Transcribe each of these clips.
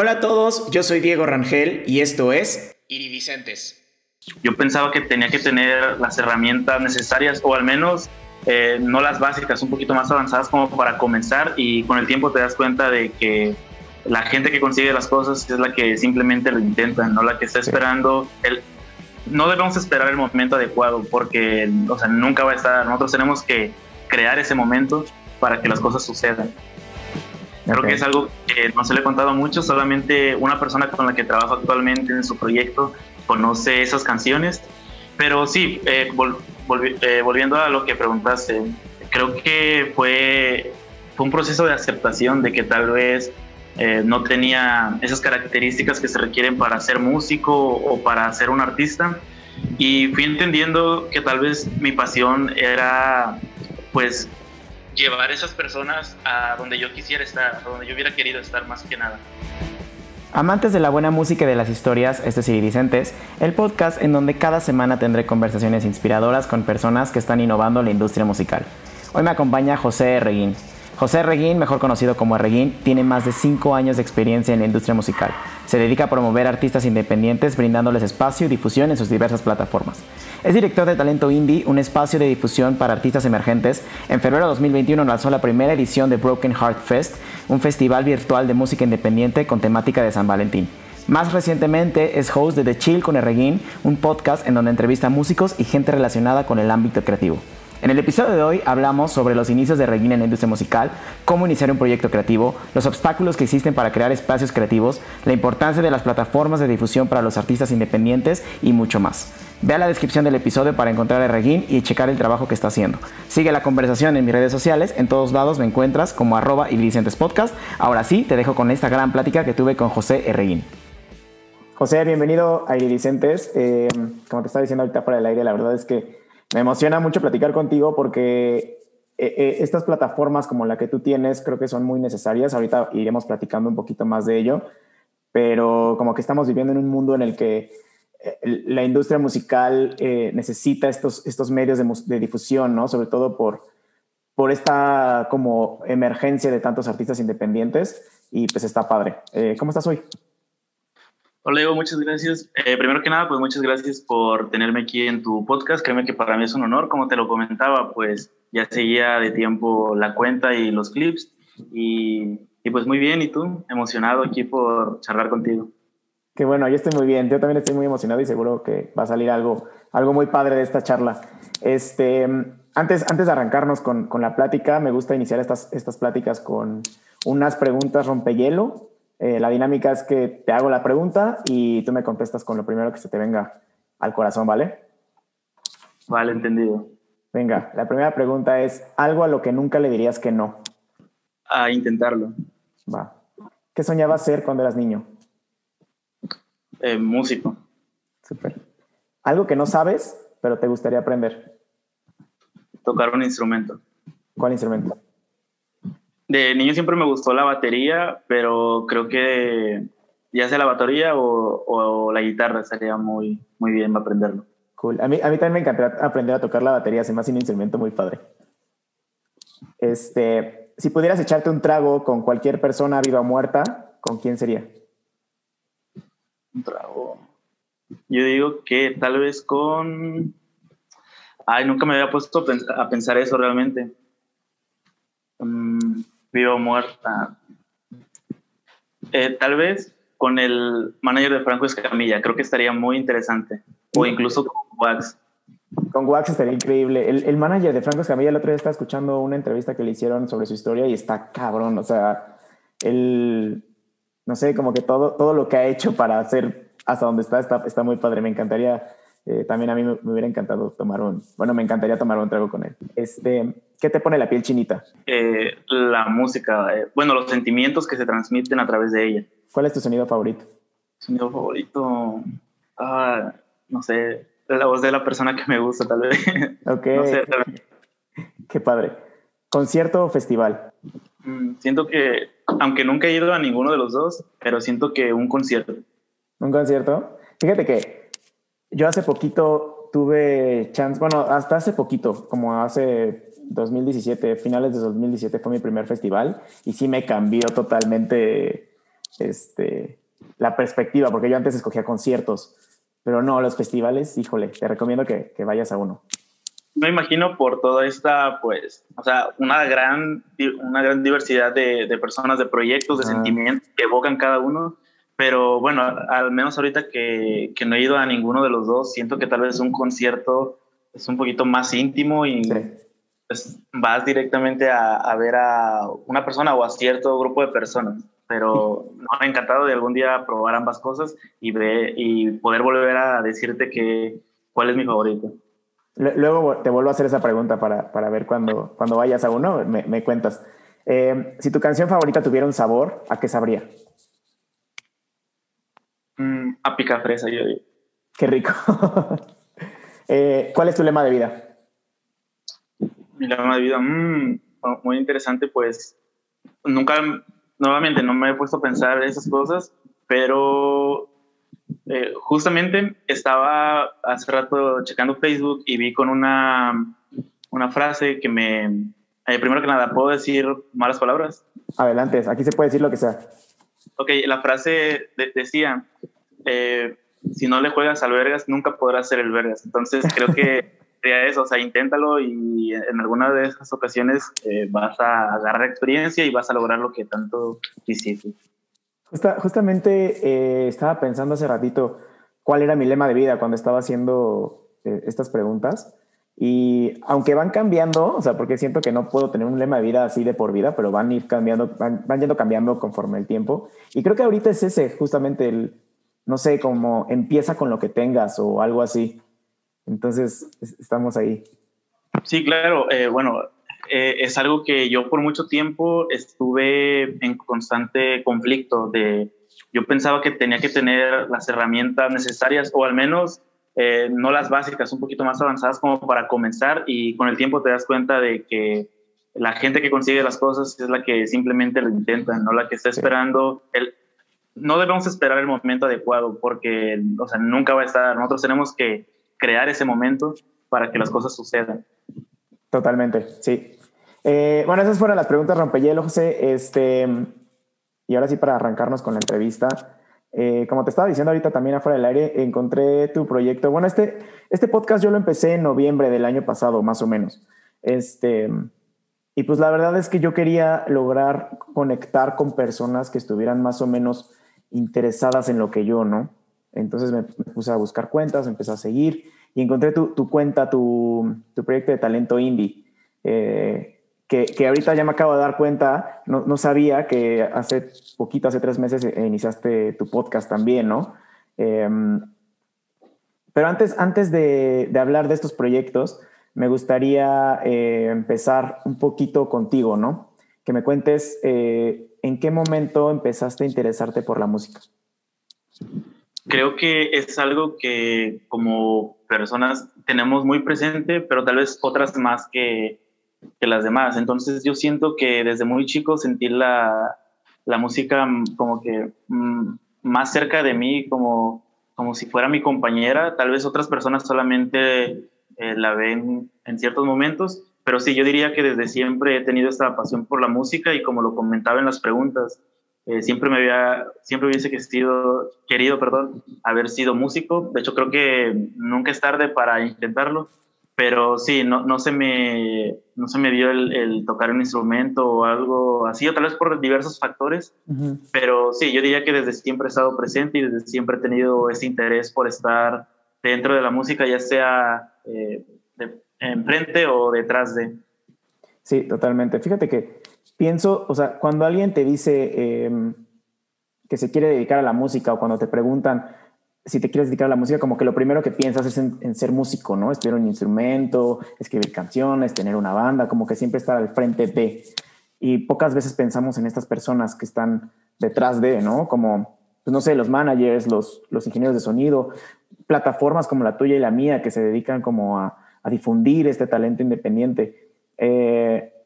Hola a todos, yo soy Diego Rangel y esto es Iridicentes. Yo pensaba que tenía que tener las herramientas necesarias o al menos eh, no las básicas, un poquito más avanzadas como para comenzar y con el tiempo te das cuenta de que la gente que consigue las cosas es la que simplemente lo intenta, no la que está esperando el, no debemos esperar el momento adecuado porque o sea, nunca va a estar. Nosotros tenemos que crear ese momento para que las cosas sucedan. Creo que es algo que no se le he contado mucho, solamente una persona con la que trabajo actualmente en su proyecto conoce esas canciones. Pero sí, eh, eh, volviendo a lo que preguntaste, creo que fue, fue un proceso de aceptación de que tal vez eh, no tenía esas características que se requieren para ser músico o para ser un artista. Y fui entendiendo que tal vez mi pasión era pues llevar esas personas a donde yo quisiera estar, a donde yo hubiera querido estar más que nada. Amantes de la buena música y de las historias, este es el podcast en donde cada semana tendré conversaciones inspiradoras con personas que están innovando la industria musical. Hoy me acompaña José Reguín. José Reguín, mejor conocido como Reguín, tiene más de 5 años de experiencia en la industria musical. Se dedica a promover artistas independientes brindándoles espacio y difusión en sus diversas plataformas. Es director de Talento Indie, un espacio de difusión para artistas emergentes. En febrero de 2021 lanzó la primera edición de Broken Heart Fest, un festival virtual de música independiente con temática de San Valentín. Más recientemente es host de The Chill con Reguín, un podcast en donde entrevista músicos y gente relacionada con el ámbito creativo. En el episodio de hoy hablamos sobre los inicios de Regina en la industria musical, cómo iniciar un proyecto creativo, los obstáculos que existen para crear espacios creativos, la importancia de las plataformas de difusión para los artistas independientes y mucho más. Vea la descripción del episodio para encontrar a Regin y checar el trabajo que está haciendo. Sigue la conversación en mis redes sociales, en todos lados me encuentras como arroba y Podcast. Ahora sí, te dejo con esta gran plática que tuve con José Reguín. José, bienvenido a Iridicentes. Eh, como te estaba diciendo ahorita para el aire, la verdad es que me emociona mucho platicar contigo porque eh, eh, estas plataformas como la que tú tienes creo que son muy necesarias. Ahorita iremos platicando un poquito más de ello, pero como que estamos viviendo en un mundo en el que eh, la industria musical necesita estos, estos medios de, de, difusión, ¿no? Sobre todo por, por esta como emergencia de tantos artistas independientes y pues está padre. ¿Cómo estás hoy? Hola, Diego, muchas gracias. Eh, primero que nada, pues muchas gracias por tenerme aquí en tu podcast. Créeme que para mí es un honor. Como te lo comentaba, pues ya seguía de tiempo la cuenta y los clips. Y, y pues muy bien, ¿y tú? Emocionado aquí por charlar contigo. Qué bueno, yo estoy muy bien. Yo también estoy muy emocionado y seguro que va a salir algo, algo muy padre de esta charla. Este, antes, antes de arrancarnos con, con la plática, me gusta iniciar estas, estas pláticas con unas preguntas rompehielo eh, la dinámica es que te hago la pregunta y tú me contestas con lo primero que se te venga al corazón, ¿vale? Vale, entendido. Venga, la primera pregunta es, ¿algo a lo que nunca le dirías que no? A intentarlo. Va. ¿Qué soñabas ser cuando eras niño? Eh, músico. Súper. ¿Algo que no sabes, pero te gustaría aprender? Tocar un instrumento. ¿Cuál instrumento? De niño siempre me gustó la batería, pero creo que ya sea la batería o, la guitarra sería muy, muy bien aprenderlo. Cool. A mí, a mí también me encantaría aprender a tocar la batería, se me hace un instrumento muy padre. Este, si pudieras echarte un trago con cualquier persona viva o muerta, ¿con quién sería? Un trago. Yo digo que tal vez con... Ay, nunca me había puesto a pensar eso realmente. Mm, vivo muerta. Eh, tal vez con el manager de Franco Escamilla, creo que estaría muy interesante. O incluso con Wax. Con Wax estaría increíble. El, el, manager de Franco Escamilla el otro día estaba escuchando una entrevista que le hicieron sobre su historia y está cabrón. O sea, él, no sé, como que todo, todo lo que ha hecho para hacer hasta donde está, está, está muy padre. Me encantaría, eh, también a mí me, me, hubiera encantado tomar un, bueno, me encantaría tomar un trago con él. Este, ¿Qué te pone la piel chinita? Eh, la música, eh, bueno, los sentimientos que se transmiten a través de ella. ¿Cuál es tu sonido favorito? Sonido favorito, ah, no sé, la voz de la persona que me gusta, tal vez. Ok. no sé, Qué padre. ¿Concierto o festival? Mm, siento que, aunque nunca he ido a ninguno de los dos, pero siento que un concierto. ¿Un concierto? Fíjate que yo hace poquito tuve chance, bueno, hasta hace poquito, como hace 2017, finales de 2017 fue mi primer festival y sí me cambió totalmente este, la perspectiva, porque yo antes escogía conciertos, pero no, los festivales, híjole, te recomiendo que, que vayas a uno. Me imagino por toda esta, pues, o sea, una gran, una gran diversidad de, de personas, de proyectos, de sentimientos que evocan cada uno. Pero bueno, al menos ahorita que, que, no he ido a ninguno de los dos, siento que tal vez un concierto es un poquito más íntimo y pues, vas directamente a, a, ver a una persona o a cierto grupo de personas. Pero me ha encantado de algún día probar ambas cosas y, ver, y poder volver a decirte que cuál es mi favorito. Luego te vuelvo a hacer esa pregunta para, para ver cuando, cuando vayas a uno, me, me cuentas. Eh, si tu canción favorita tuviera un sabor, ¿a qué sabría? Mm, a pica fresa, yo digo. Qué rico. eh, ¿Cuál es tu lema de vida? Mi lema de vida, mmm, muy interesante, pues nunca, nuevamente no me he puesto a pensar esas cosas, pero eh, justamente estaba hace rato checando Facebook y vi con una, una frase que me... Eh, primero que nada, ¿puedo decir malas palabras? Adelante, aquí se puede decir lo que sea. Ok, la frase decía, eh, si no le juegas al Vergas, nunca podrás ser el Vergas. Entonces creo que sería eso, o sea, inténtalo y en alguna de esas ocasiones vas a agarrar experiencia y vas a lograr lo que tanto quisiste justamente eh, estaba pensando hace ratito cuál era mi lema de vida cuando estaba haciendo eh, estas preguntas. Y aunque van cambiando, o sea, porque siento que no puedo tener un lema de vida así de por vida, pero van ir cambiando, van, yendo cambiando conforme el tiempo. Y creo que ahorita es ese, justamente el, no sé, como empieza con lo que tengas o algo así. Entonces, estamos ahí. Sí, claro. Eh, bueno, eh, es algo que yo por mucho tiempo estuve en constante conflicto de yo pensaba que tenía que tener las herramientas necesarias o al menos eh, no las básicas, un poquito más avanzadas como para comenzar y con el tiempo te das cuenta de que la gente que consigue las cosas es la que simplemente lo intenta, no la que está esperando el no debemos esperar el momento adecuado porque o sea, nunca va a estar, nosotros tenemos que crear ese momento para que las cosas sucedan. Totalmente, sí. Eh, bueno, esas fueron las preguntas rompehielo, José. Este, y ahora sí, para arrancarnos con la entrevista. Eh, como te estaba diciendo ahorita también afuera del aire, encontré tu proyecto. Bueno, este, este podcast yo lo empecé en noviembre del año pasado, más o menos. Este, y pues la verdad es que yo quería lograr conectar con personas que estuvieran más o menos interesadas en lo que yo, ¿no? Entonces me, puse a buscar cuentas, empecé a seguir y encontré tu, cuenta, tu, proyecto de talento indie. Eh, que, ahorita ya me acabo de dar cuenta, no, sabía que hace poquito, hace tres meses, eh, iniciaste tu podcast también, ¿no? Eh, pero antes, antes de, hablar de estos proyectos, me gustaría eh, empezar un poquito contigo, ¿no? Que me cuentes en qué momento empezaste a interesarte por la música. Creo que es algo que como personas tenemos muy presente, pero tal vez otras más que que las demás. Entonces yo siento que desde muy chico sentí la, la música como que mm, más cerca de mí, como, como si fuera mi compañera. Tal vez otras personas solamente eh, la ven en ciertos momentos, pero sí, yo diría que desde siempre he tenido esta pasión por la música y como lo comentaba en las preguntas, eh, siempre me había, siempre hubiese querido, querido, perdón, haber sido músico. De hecho, creo que nunca es tarde para intentarlo pero sí, no, no, se, me, no se me dio el, tocar un instrumento o algo así, o tal vez por diversos factores, pero sí, yo diría que desde siempre he estado presente y desde siempre he tenido ese interés por estar dentro de la música, ya sea eh, enfrente o detrás de. Sí, totalmente. Fíjate que pienso, o sea, cuando alguien te dice em, que se quiere dedicar a la música o cuando te preguntan, si te quieres dedicar a la música, como que lo primero que piensas es en, ser músico, ¿no? Estudiar un instrumento, escribir canciones, tener una banda, como que siempre estar al frente de. Y pocas veces pensamos en estas personas que están detrás de, ¿no? Como, pues no sé, los managers, los, los ingenieros de sonido, plataformas como la tuya y la mía que se dedican como a, a difundir este talento independiente. Eh,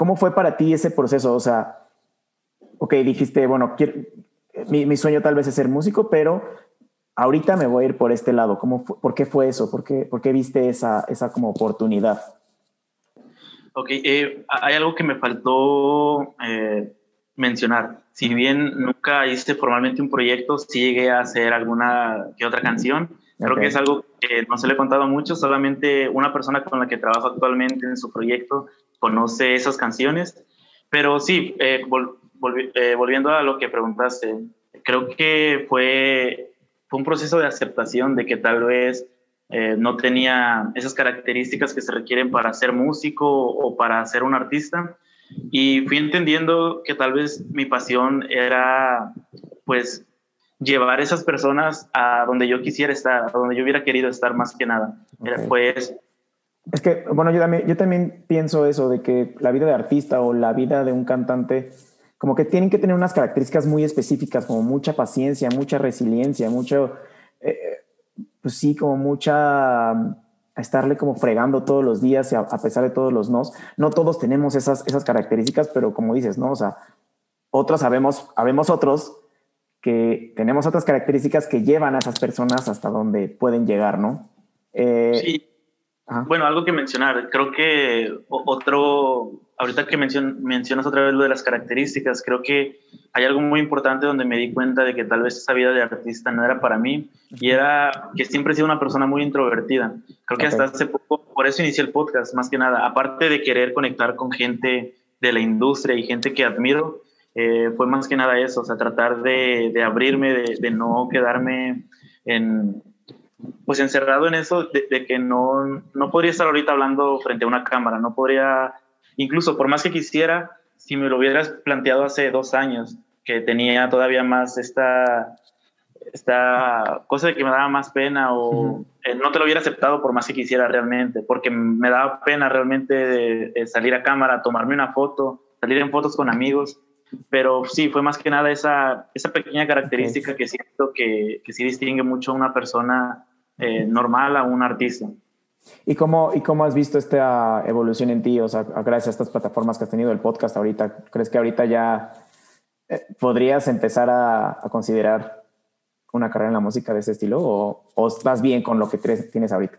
¿Cómo fue para ti ese proceso? O sea, ok, dijiste, bueno, quiero, mi, mi, sueño tal vez es ser músico, pero ahorita me voy a ir por este lado. ¿Cómo ¿Por qué fue eso? ¿Por qué, por qué viste esa, esa como oportunidad? Ok, eh, hay algo que me faltó eh, mencionar. Si bien nunca hice formalmente un proyecto, sí llegué a hacer alguna que otra canción. Creo que es algo que no se le he contado mucho, solamente una persona con la que trabajo actualmente en su proyecto conoce esas canciones. Pero sí, eh, eh, volviendo a lo que preguntaste, creo que fue, fue un proceso de aceptación de que tal vez eh, no tenía esas características que se requieren para ser músico o para ser un artista. Y fui entendiendo que tal vez mi pasión era, pues, llevar esas personas a donde yo quisiera estar, a donde yo hubiera querido estar más que nada. pues... Es que, bueno, yo también, yo también pienso eso, de que la vida de artista o la vida de un cantante, como que tienen que tener unas características muy específicas, como mucha paciencia, mucha resiliencia, mucho, eh, pues sí, como mucha a estarle como fregando todos los días a, pesar de todos los nos. No todos tenemos esas, esas características, pero como dices, ¿no? O sea, otros sabemos, habemos otros que tenemos otras características que llevan a esas personas hasta donde pueden llegar, ¿no? Eh, sí. Bueno, algo que mencionar, creo que otro, ahorita que mencionas otra vez lo de las características, creo que hay algo muy importante donde me di cuenta de que tal vez esa vida de artista no era para mí y era que siempre he sido una persona muy introvertida. Creo que hasta hace poco, por eso inicié el podcast, más que nada, aparte de querer conectar con gente de la industria y gente que admiro, eh, fue más que nada eso, o sea, tratar de, de abrirme, de, de, no quedarme en, pues encerrado en eso, de, que no, no podría estar ahorita hablando frente a una cámara, no podría, incluso por más que quisiera, si me lo hubieras planteado hace dos años, que tenía todavía más esta, esta cosa de que me daba más pena o eh, no te lo hubiera aceptado por más que quisiera realmente, porque me daba pena realmente de salir a cámara, tomarme una foto, salir en fotos con amigos pero sí, fue más que nada esa, esa pequeña característica que siento que, que sí distingue mucho a una persona eh, normal a un artista. ¿Y cómo, ¿Y cómo has visto esta evolución en ti? O sea, gracias a estas plataformas que has tenido, el podcast ahorita, ¿crees que ahorita ya eh, podrías empezar a, a, considerar una carrera en la música de ese estilo o, o estás bien con lo que tienes ahorita?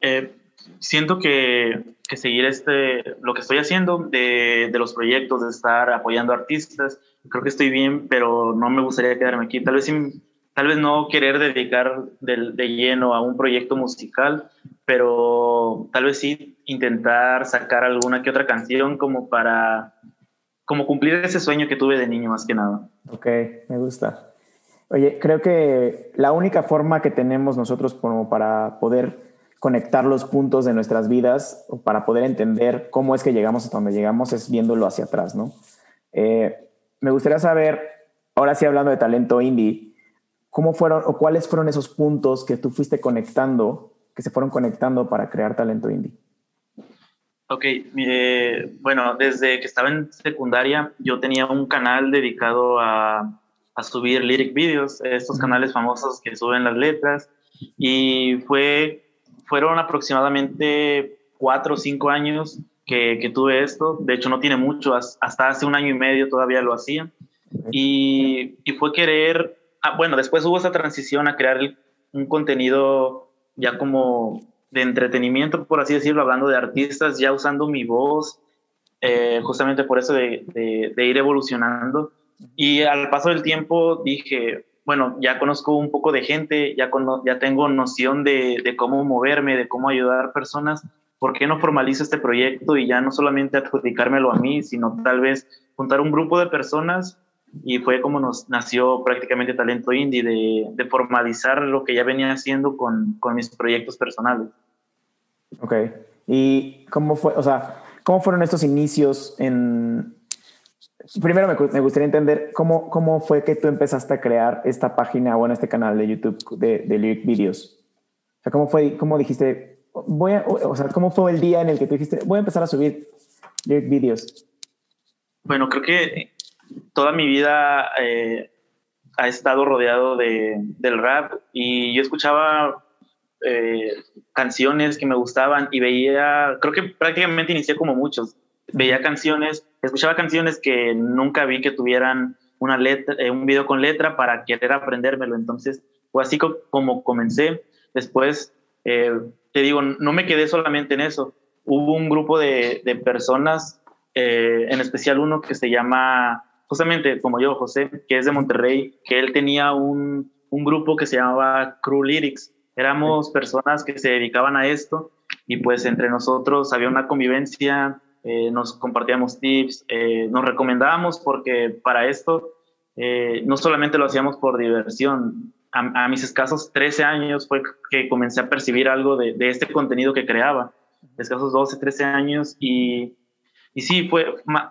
Eh, siento que, que, seguir este, lo que estoy haciendo de, los proyectos, de estar apoyando artistas, creo que estoy bien, pero no me gustaría quedarme aquí. Tal vez, tal vez no querer dedicar de, de lleno a un proyecto musical, pero tal vez sí intentar sacar alguna que otra canción como para como cumplir ese sueño que tuve de niño más que nada. Ok, me gusta. Oye, creo que la única forma que tenemos nosotros como para poder conectar los puntos de nuestras vidas para poder entender cómo es que llegamos hasta donde llegamos es viéndolo hacia atrás, ¿no? Eh, me gustaría saber, ahora sí hablando de talento indie, ¿cómo fueron o cuáles fueron esos puntos que tú fuiste conectando, que se fueron conectando para crear talento indie? Ok, eh, bueno, desde que estaba en secundaria yo tenía un canal dedicado a, a subir lyric videos, estos canales famosos que suben las letras, y fue fueron aproximadamente cuatro o cinco años que, que, tuve esto. De hecho, no tiene mucho, hasta hace un año y medio todavía lo hacía. Y, y fue querer, ah, bueno, después hubo esa transición a crear un contenido ya como de entretenimiento, por así decirlo, hablando de artistas, ya usando mi voz, eh, justamente por eso de, de, de ir evolucionando. Y al paso del tiempo dije, bueno, ya conozco un poco de gente, ya, ya tengo noción de, de, cómo moverme, de cómo ayudar personas, ¿por qué no formalizo este proyecto y ya no solamente adjudicármelo a mí, sino tal vez juntar un grupo de personas? Y fue como nos nació prácticamente Talento Indie, de, de formalizar lo que ya venía haciendo con, con mis proyectos personales. Ok. ¿Y cómo fue, o sea, cómo fueron estos inicios en, Primero me, gustaría entender cómo, cómo fue que tú empezaste a crear esta página, bueno, este canal de YouTube de, Lyric Videos. O sea, ¿cómo fue, cómo dijiste, voy o sea, cómo fue el día en el que tú dijiste, voy a empezar a subir Lyric Videos? Bueno, creo que toda mi vida eh, ha estado rodeado de, del rap y yo escuchaba eh, canciones que me gustaban y veía, creo que prácticamente inicié como muchos, veía canciones, escuchaba canciones que nunca vi que tuvieran una letra, eh, un video con letra para querer aprendérmelo. Entonces, fue así como comencé. Después, eh, te digo, no me quedé solamente en eso. Hubo un grupo de, de personas, eh, en especial uno que se llama justamente como yo, José, que es de Monterrey, que él tenía un, un grupo que se llamaba Crew Lyrics. Éramos personas que se dedicaban a esto y pues entre nosotros había una convivencia, eh, nos compartíamos tips, eh, nos recomendábamos porque para esto eh, no solamente lo hacíamos por diversión. A, mis escasos 13 años fue que comencé a percibir algo de, de este contenido que creaba. Escasos 12, 13 años y y sí, fue,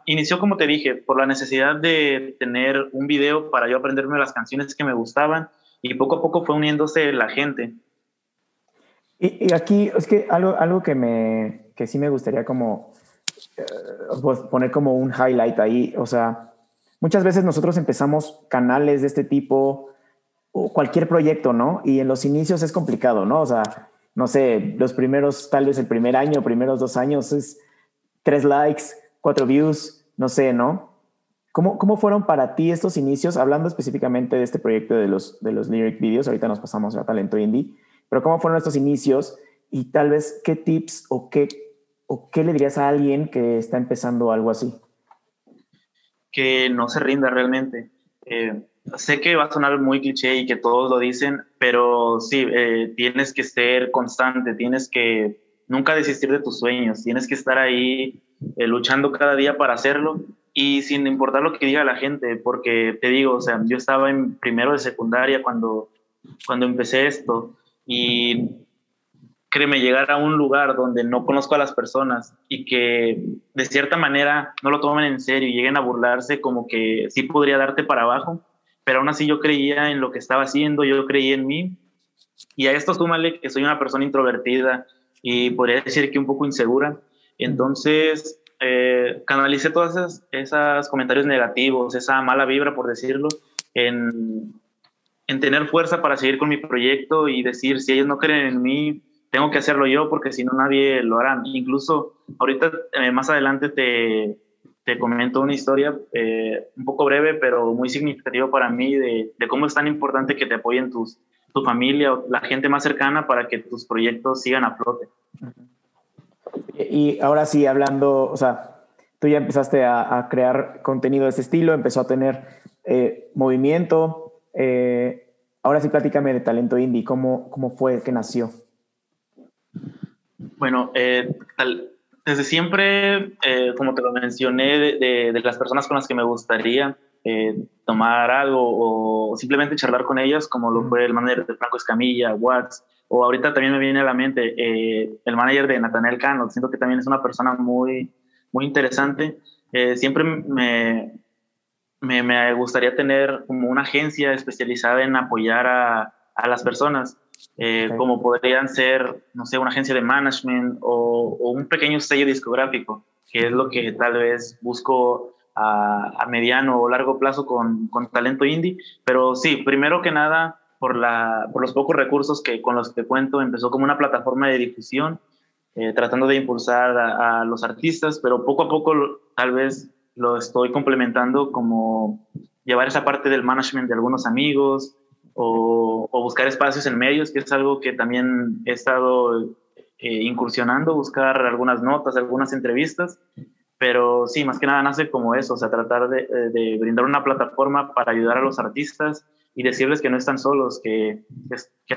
inició como te dije, por la necesidad de tener un video para yo aprenderme las canciones que me gustaban y poco a poco fue uniéndose la gente. Y, aquí es que algo, algo que, me, que sí me gustaría como pues poner como un highlight ahí, o sea, muchas veces nosotros empezamos canales de este tipo o cualquier proyecto, ¿no? Y en los inicios es complicado, ¿no? O sea, no sé, los primeros, tal vez el primer año, primeros dos años es tres likes, cuatro views, no sé, ¿no? ¿Cómo, ¿Cómo fueron para ti estos inicios? Hablando específicamente de este proyecto de los, de los lyric videos, ahorita nos pasamos a Talento Indie, pero ¿cómo fueron estos inicios? Y tal vez, ¿qué tips o qué, o qué le dirías a alguien que está empezando algo así? Que no se rinda realmente. Eh, sé que va a sonar muy cliché y que todos lo dicen, pero sí, eh, tienes que ser constante, tienes que nunca desistir de tus sueños, tienes que estar ahí eh, luchando cada día para hacerlo y sin importar lo que diga la gente, porque te digo, o sea, yo estaba en primero de secundaria cuando, cuando empecé esto y créeme, llegar a un lugar donde no conozco a las personas y que de cierta manera no lo tomen en serio y lleguen a burlarse como que sí podría darte para abajo, pero aún así yo creía en lo que estaba haciendo, yo creía en mí y a esto súmale que soy una persona introvertida, y podría decir que un poco insegura. Entonces, eh, canalicé todos esos, esos comentarios negativos, esa mala vibra, por decirlo, en, en tener fuerza para seguir con mi proyecto y decir, si ellos no creen en mí, tengo que hacerlo yo porque si no nadie lo hará. Incluso ahorita, eh, más adelante te, te comento una historia eh, un poco breve, pero muy significativa para mí de, de, cómo es tan importante que te apoyen tus, tu familia o la gente más cercana para que tus proyectos sigan a flote. Y ahora sí, hablando, o sea, tú ya empezaste a, crear contenido de ese estilo, empezó a tener eh, movimiento. Eh, ahora sí, platícame de Talento Indie, ¿cómo, cómo fue que nació? Bueno, eh, desde siempre, como te lo mencioné, de, de, las personas con las que me gustaría eh, tomar algo o simplemente charlar con ellas, como lo fue el manager de Franco Escamilla, Watts, o ahorita también me viene a la mente eh, el manager de Nathaniel Cano, siento que también es una persona muy, muy interesante. Eh, siempre me, me, me, gustaría tener como una agencia especializada en apoyar a, a las personas, como podrían ser, no sé, una agencia de management o, o un pequeño sello discográfico, que es lo que tal vez busco a, mediano o largo plazo con, con, talento indie. Pero sí, primero que nada, por, la, por los pocos recursos que, con los que cuento, empezó como una plataforma de difusión, eh, tratando de impulsar a, los artistas, pero poco a poco tal vez lo estoy complementando como llevar esa parte del management de algunos amigos o, buscar espacios en medios, que es algo que también he estado eh, incursionando, buscar algunas notas, algunas entrevistas pero sí, más que nada nace como eso, o sea, tratar de, eh, brindar una plataforma para ayudar a los artistas y decirles que no están solos, que,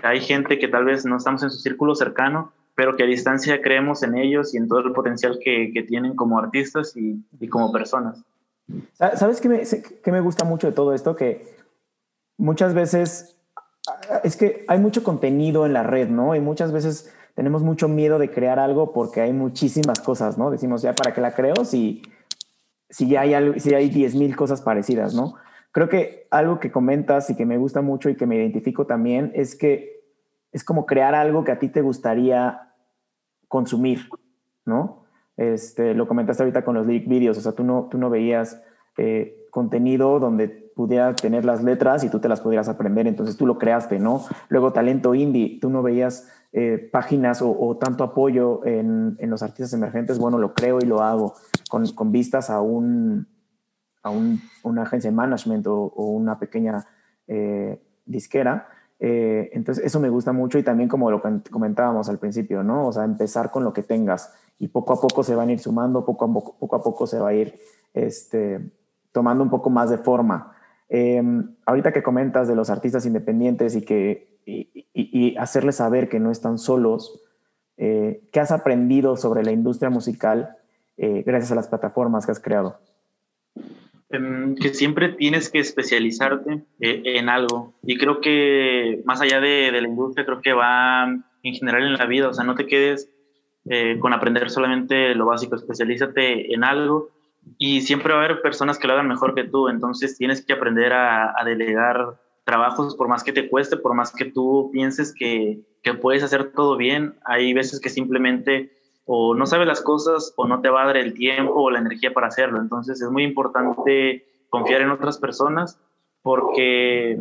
hay gente que tal vez no estamos en su círculo cercano, pero que a distancia creemos en ellos y en todo el potencial que, tienen como artistas y, y, como personas. ¿Sabes qué me, qué me gusta mucho de todo esto? Que muchas veces es que hay mucho contenido en la red, ¿no? Y muchas veces tenemos mucho miedo de crear algo porque hay muchísimas cosas, ¿no? Decimos, ya, ¿para qué la creo si, si ya hay, algo, si hay 10.000 cosas parecidas, ¿no? Creo que algo que comentas y que me gusta mucho y que me identifico también es que es como crear algo que a ti te gustaría consumir, ¿no? Este, lo comentaste ahorita con los videos, o sea, tú no, tú no veías eh, contenido donde pudiera tener las letras y tú te las pudieras aprender, entonces tú lo creaste, ¿no? Luego talento indie, tú no veías eh, páginas o, tanto apoyo en, en, los artistas emergentes, bueno, lo creo y lo hago con, con vistas a, un, a un, una agencia de management o, una pequeña eh, disquera. Eh, entonces, eso me gusta mucho y también como lo comentábamos al principio, ¿no? O sea, empezar con lo que tengas y poco a poco se van a ir sumando, poco a poco, poco, a poco se va a ir este, tomando un poco más de forma. Em, ahorita que comentas de los artistas independientes y que y, hacerles saber que no están solos, eh, ¿qué has aprendido sobre la industria musical eh, gracias a las plataformas que has creado? Em, que siempre tienes que especializarte eh, en algo. Y creo que más allá de, de, la industria, creo que va en general en la vida. O sea, no te quedes con aprender solamente lo básico, especialízate en algo y siempre va a haber personas que lo hagan mejor que tú, entonces tienes que aprender a, delegar trabajos por más que te cueste, por más que tú pienses que, que, puedes hacer todo bien, hay veces que simplemente o no sabes las cosas o no te va a dar el tiempo o la energía para hacerlo, entonces es muy importante confiar en otras personas porque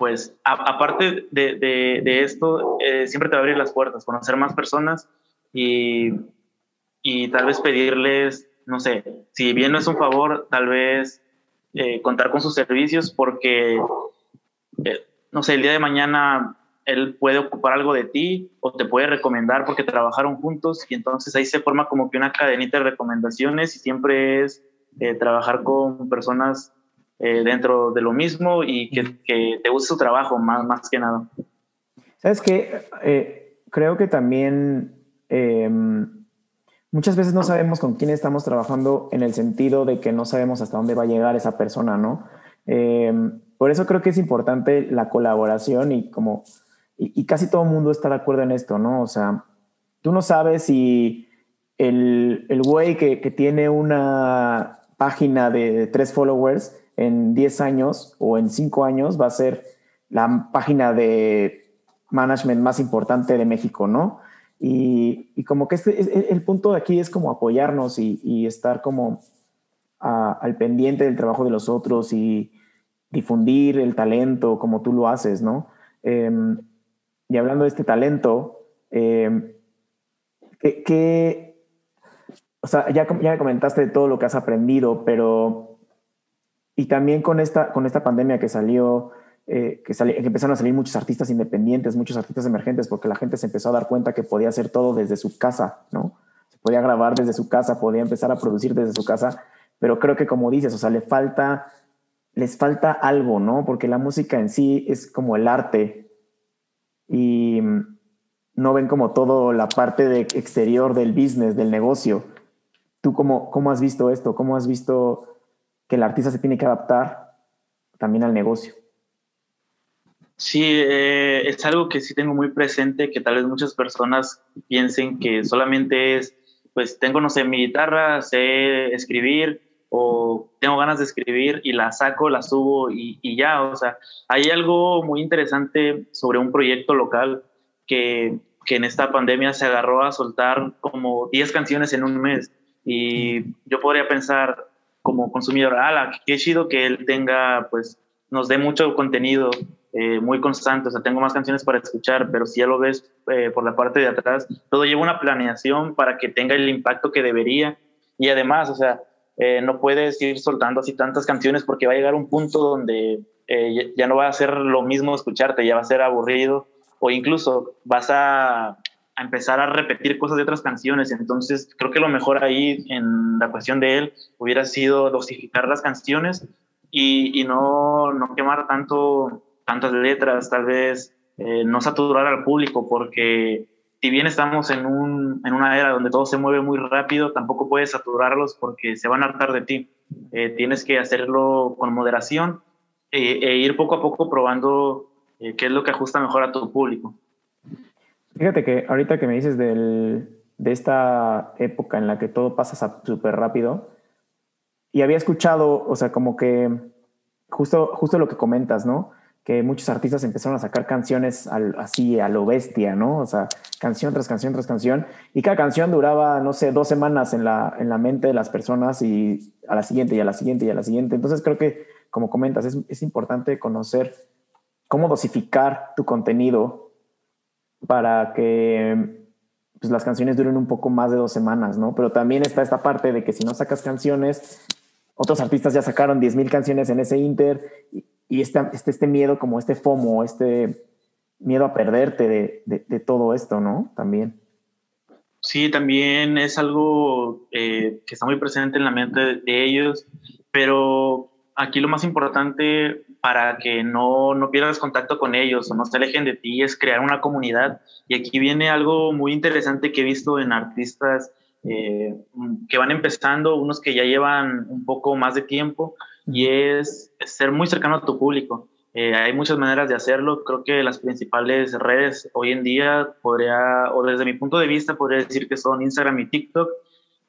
pues aparte de, de, esto, eh, siempre te va a abrir las puertas, conocer más personas y, y tal vez pedirles no sé, si bien no es un favor, tal vez eh, contar con sus servicios porque, eh, no sé, el día de mañana él puede ocupar algo de ti o te puede recomendar porque trabajaron juntos y entonces ahí se forma como que una cadenita de recomendaciones y siempre es eh, trabajar con personas dentro de lo mismo y que, que, te guste su trabajo más, más que nada. ¿Sabes qué? creo que también em, muchas veces no sabemos con quién estamos trabajando en el sentido de que no sabemos hasta dónde va a llegar esa persona, ¿no? Em, por eso creo que es importante la colaboración y como, y, casi todo el mundo está de acuerdo en esto, ¿no? O sea, tú no sabes si el, el güey que, que, tiene una página de, tres followers en 10 años o en 5 años va a ser la página de management más importante de México, ¿no? Y, como que este, el punto de aquí es como apoyarnos y, estar como al pendiente del trabajo de los otros y difundir el talento como tú lo haces, ¿no? Em, y hablando de este talento, eh, ¿qué, o sea, ya, ya me comentaste de todo lo que has aprendido, pero y también con esta, con esta pandemia que salió, eh, que, empezaron a salir muchos artistas independientes, muchos artistas emergentes, porque la gente se empezó a dar cuenta que podía hacer todo desde su casa, ¿no? Se podía grabar desde su casa, podía empezar a producir desde su casa, pero creo que como dices, o sea, le falta, les falta algo, ¿no? Porque la música en sí es como el arte y no ven como todo la parte de exterior del business, del negocio. ¿Tú cómo, cómo has visto esto? ¿Cómo has visto que el artista se tiene que adaptar también al negocio? Sí, eh, es algo que sí tengo muy presente, que tal vez muchas personas piensen que solamente es, pues tengo, no sé, mi guitarra, sé escribir o tengo ganas de escribir y la saco, la subo y, y ya, o sea, hay algo muy interesante sobre un proyecto local que, que en esta pandemia se agarró a soltar como 10 canciones en un mes y yo podría pensar como consumidor, ala, qué chido que él tenga, pues, nos dé mucho contenido eh, muy constante, o sea, tengo más canciones para escuchar, pero si ya lo ves eh, por la parte de atrás, todo lleva una planeación para que tenga el impacto que debería. Y además, o sea, eh, no puedes ir soltando así tantas canciones porque va a llegar un punto donde ya no va a ser lo mismo escucharte, ya va a ser aburrido o incluso vas a, a empezar a repetir cosas de otras canciones. Entonces, creo que lo mejor ahí en la cuestión de él hubiera sido dosificar las canciones y, y no, no quemar tanto tantas letras, tal vez eh, no saturar al público, porque si bien estamos en, un, en una era donde todo se mueve muy rápido, tampoco puedes saturarlos porque se van a hartar de ti. Eh, tienes que hacerlo con moderación e, e ir poco a poco probando eh, qué es lo que ajusta mejor a tu público. Fíjate que ahorita que me dices del, de esta época en la que todo pasa súper rápido, y había escuchado, o sea, como que justo, justo lo que comentas, ¿no? Que muchos artistas empezaron a sacar canciones así a lo bestia, ¿no? O sea, canción tras canción tras canción. Y cada canción duraba, no sé, dos semanas en la, en la mente de las personas y a la siguiente y a la siguiente y a la siguiente. Entonces creo que, como comentas, es, es importante conocer cómo dosificar tu contenido para que pues, las canciones duren un poco más de dos semanas, ¿no? Pero también está esta parte de que si no sacas canciones, otros artistas ya sacaron 10.000 canciones en ese inter y, y este, este, miedo, como este FOMO, este miedo a perderte de, de, todo esto, ¿no? También. Sí, también es algo eh, que está muy presente en la mente de, ellos pero aquí lo más importante para que no, no pierdas contacto con ellos o no se alejen de ti es crear una comunidad. Y aquí viene algo muy interesante que he visto en artistas eh, que van empezando, unos que ya llevan un poco más de tiempo, y es ser muy cercano a tu público. Eh, hay muchas maneras de hacerlo. Creo que las principales redes hoy en día podría, o desde mi punto de vista, podría decir que son Instagram y TikTok,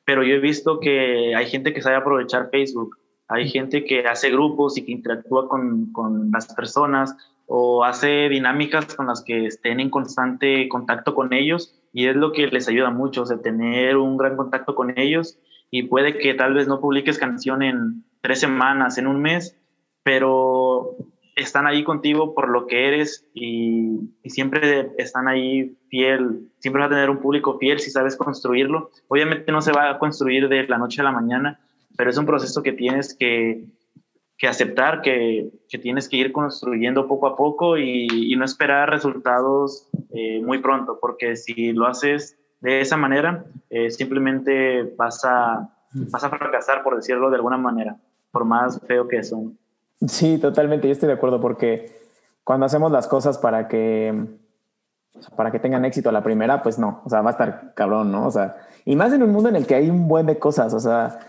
pero yo he visto que hay gente que sabe aprovechar Facebook. Hay gente que hace grupos y que interactúa con, con las personas o hace dinámicas con las que estén en constante contacto con ellos y es lo que les ayuda mucho, o sea, tener un gran contacto con ellos y puede que tal vez no publiques canción en tres semanas, en un mes, pero están ahí contigo por lo que eres y, siempre están ahí fiel, siempre va a tener un público fiel si sabes construirlo. Obviamente no se va a construir de la noche a la mañana, pero es un proceso que tienes que, que aceptar, que, que, tienes que ir construyendo poco a poco y, no esperar resultados eh, muy pronto, porque si lo haces de esa manera, eh, simplemente vas a, vas a fracasar, por decirlo de alguna manera, por más feo que son. Sí, totalmente, yo estoy de acuerdo porque cuando hacemos las cosas para que para que tengan éxito a la primera, pues no, o sea, va a estar cabrón, ¿no? O sea, y más en un mundo en el que hay un buen de cosas, o sea,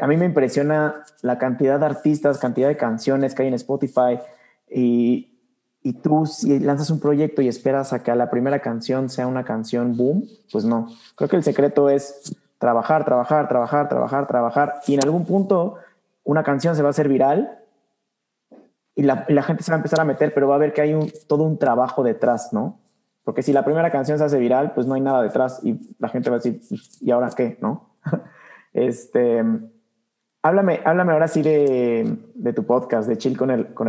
a mí me impresiona la cantidad de artistas, cantidad de canciones que hay en Spotify y, y tú si lanzas un proyecto y esperas a que la primera canción sea una canción boom, pues no. Creo que el secreto es trabajar, trabajar, trabajar, trabajar, trabajar y en algún punto una canción se va a hacer viral y la, gente se va a empezar a meter, pero va a ver que hay un, todo un trabajo detrás, ¿no? Porque si la primera canción se hace viral, pues no hay nada detrás y la gente va a decir, ¿y ahora qué? ¿No? este, háblame, háblame ahora sí de, de, tu podcast, de Chill con el, con.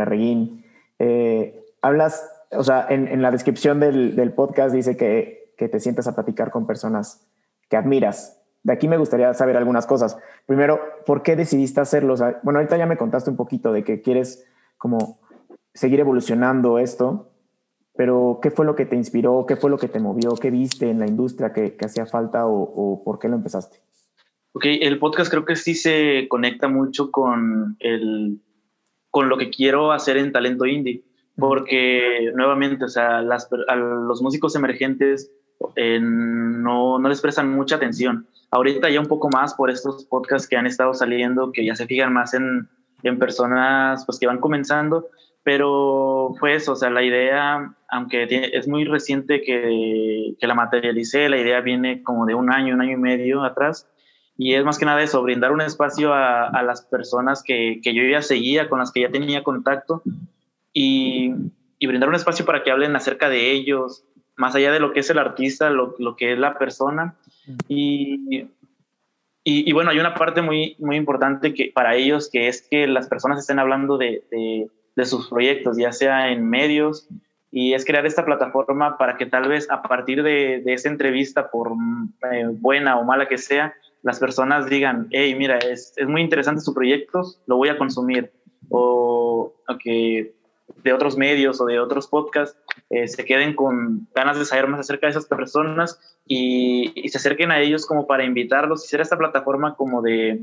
Eh, hablas, o sea, en, en la descripción del, del, podcast dice que, que te sientas a platicar con personas que admiras. De aquí me gustaría saber algunas cosas. Primero, ¿por qué decidiste hacerlo? bueno, ahorita ya me contaste un poquito de que quieres como seguir evolucionando esto, pero ¿qué fue lo que te inspiró? ¿Qué fue lo que te movió? ¿Qué viste en la industria que, hacía falta o, por qué lo empezaste? Ok, el podcast creo que sí se conecta mucho con, el, con lo que quiero hacer en talento indie, porque nuevamente, o sea, las, a los músicos emergentes eh, no, no les prestan mucha atención. Ahorita ya un poco más por estos podcasts que han estado saliendo, que ya se fijan más en en personas pues que van comenzando, pero fue eso, o sea, la idea, aunque es muy reciente que, que, la materialicé, la idea viene como de un año, un año y medio atrás, y es más que nada eso, brindar un espacio a, a las personas que, que, yo ya seguía, con las que ya tenía contacto, y, y, brindar un espacio para que hablen acerca de ellos, más allá de lo que es el artista, lo, lo que es la persona, y y, bueno, hay una parte muy, muy importante que, para ellos, que es que las personas estén hablando de, de, sus proyectos, ya sea en medios, y es crear esta plataforma para que tal vez a partir de, de esa entrevista, por eh, buena o mala que sea, las personas digan, hey, mira, es, es, muy interesante su proyecto, lo voy a consumir. O que de otros medios o de otros podcasts eh, se queden con ganas de saber más acerca de esas personas y, se acerquen a ellos como para invitarlos y hacer esta plataforma como de,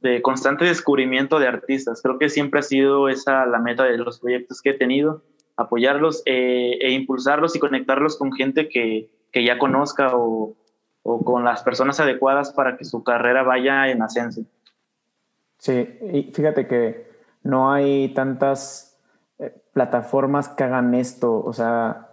de, constante descubrimiento de artistas. Creo que siempre ha sido esa la meta de los proyectos que he tenido, apoyarlos eh, e impulsarlos y conectarlos con gente que, que ya conozca o, o con las personas adecuadas para que su carrera vaya en ascenso. Sí, y fíjate que no hay tantas plataformas que hagan esto, o sea,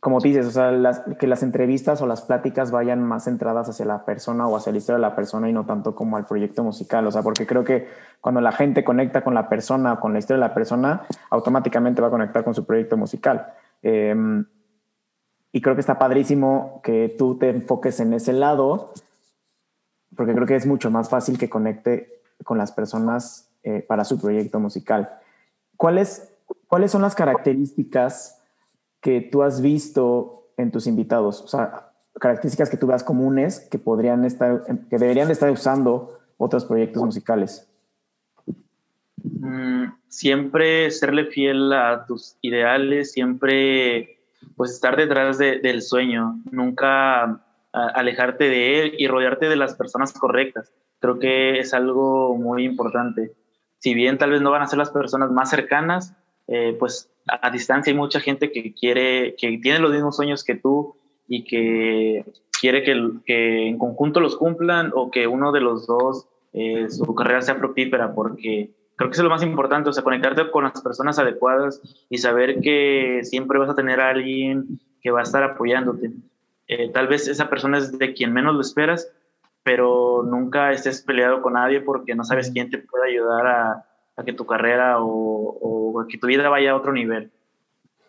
como dices, o sea, que las entrevistas o las pláticas vayan más centradas hacia la persona o hacia la historia de la persona y no tanto como al proyecto musical, o sea, porque creo que cuando la gente conecta con la persona o con la historia de la persona, automáticamente va a conectar con su proyecto musical. Em, y creo que está padrísimo que tú te enfoques en ese lado, porque creo que es mucho más fácil que conecte con las personas eh, para su proyecto musical. ¿Cuál es ¿cuáles son las características que tú has visto en tus invitados? O sea, características que tú veas comunes que podrían estar, que deberían estar usando otros proyectos musicales. Mm, siempre serle fiel a tus ideales, siempre pues estar detrás del sueño, nunca alejarte de él y rodearte de las personas correctas creo que es algo muy importante. Si bien tal vez no van a ser las personas más cercanas, eh, pues a, distancia hay mucha gente que quiere, que tiene los mismos sueños que tú y que quiere que, que en conjunto los cumplan o que uno de los dos eh, su carrera sea fructífera, porque creo que es lo más importante, o sea, conectarte con las personas adecuadas y saber que siempre vas a tener a alguien que va a estar apoyándote. Eh, tal vez esa persona es de quien menos lo esperas, pero nunca estés peleado con nadie porque no sabes quién te puede ayudar a, a que tu carrera o, o, que tu vida vaya a otro nivel.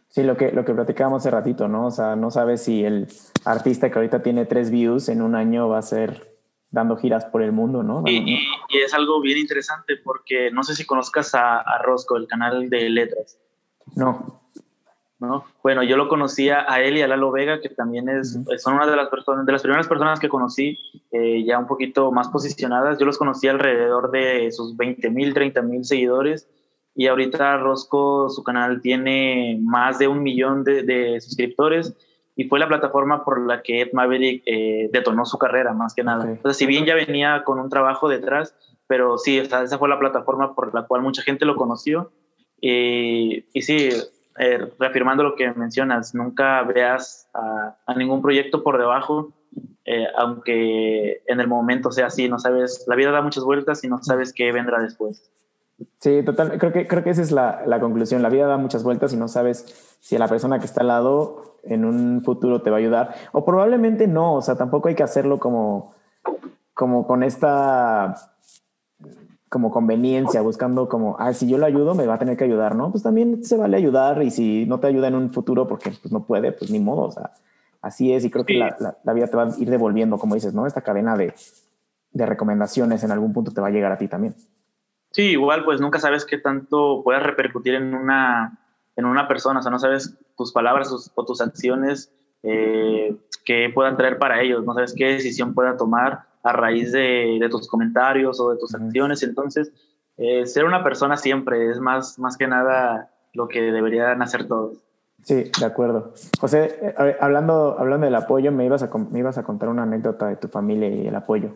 Sí, lo que, lo que platicábamos hace ratito, ¿no? O sea, no sabes si el artista que ahorita tiene tres views en un año va a ser dando giras por el mundo, ¿no? Y, y, es algo bien interesante porque no sé si conozcas a, a Rosco, el canal de letras. No. ¿No? Bueno, yo lo conocía a él y a Lalo Vega, que también es, son una de las, personas, de las primeras personas que conocí eh, ya un poquito más posicionadas. Yo los conocí alrededor de sus 20 mil, 30 mil seguidores y ahorita Rosco, su canal tiene más de un millón de, de suscriptores y fue la plataforma por la que Ed Maverick eh, detonó su carrera, más que nada. Entonces, si bien ya venía con un trabajo detrás, pero sí, esa fue la plataforma por la cual mucha gente lo conoció. y sí, eh, reafirmando lo que mencionas, nunca veas a, ningún proyecto por debajo, eh, aunque en el momento sea así, no sabes, la vida da muchas vueltas y no sabes qué vendrá después. Sí, total, creo que, creo que esa es la, la, conclusión, la vida da muchas vueltas y no sabes si la persona que está al lado en un futuro te va a ayudar, o probablemente no, o sea, tampoco hay que hacerlo como, como con esta como conveniencia, buscando como, ah, si yo lo ayudo, me va a tener que ayudar, ¿no? Pues también se vale ayudar y si no te ayuda en un futuro porque pues, no puede, pues ni modo, o sea, así es y creo que la, la, vida te va a ir devolviendo, como dices, ¿no? Esta cadena de, de, recomendaciones en algún punto te va a llegar a ti también. Sí, igual pues nunca sabes qué tanto puedas repercutir en una, en una persona, o sea, no sabes tus palabras o tus acciones eh, que puedan traer para ellos, no sabes qué decisión pueda tomar a raíz de, de tus comentarios o de tus acciones. Entonces, eh, ser una persona siempre es más, más que nada lo que deberían hacer todos. Sí, de acuerdo. José, eh, hablando, hablando del apoyo, me ibas, a, me ibas a contar una anécdota de tu familia y el apoyo.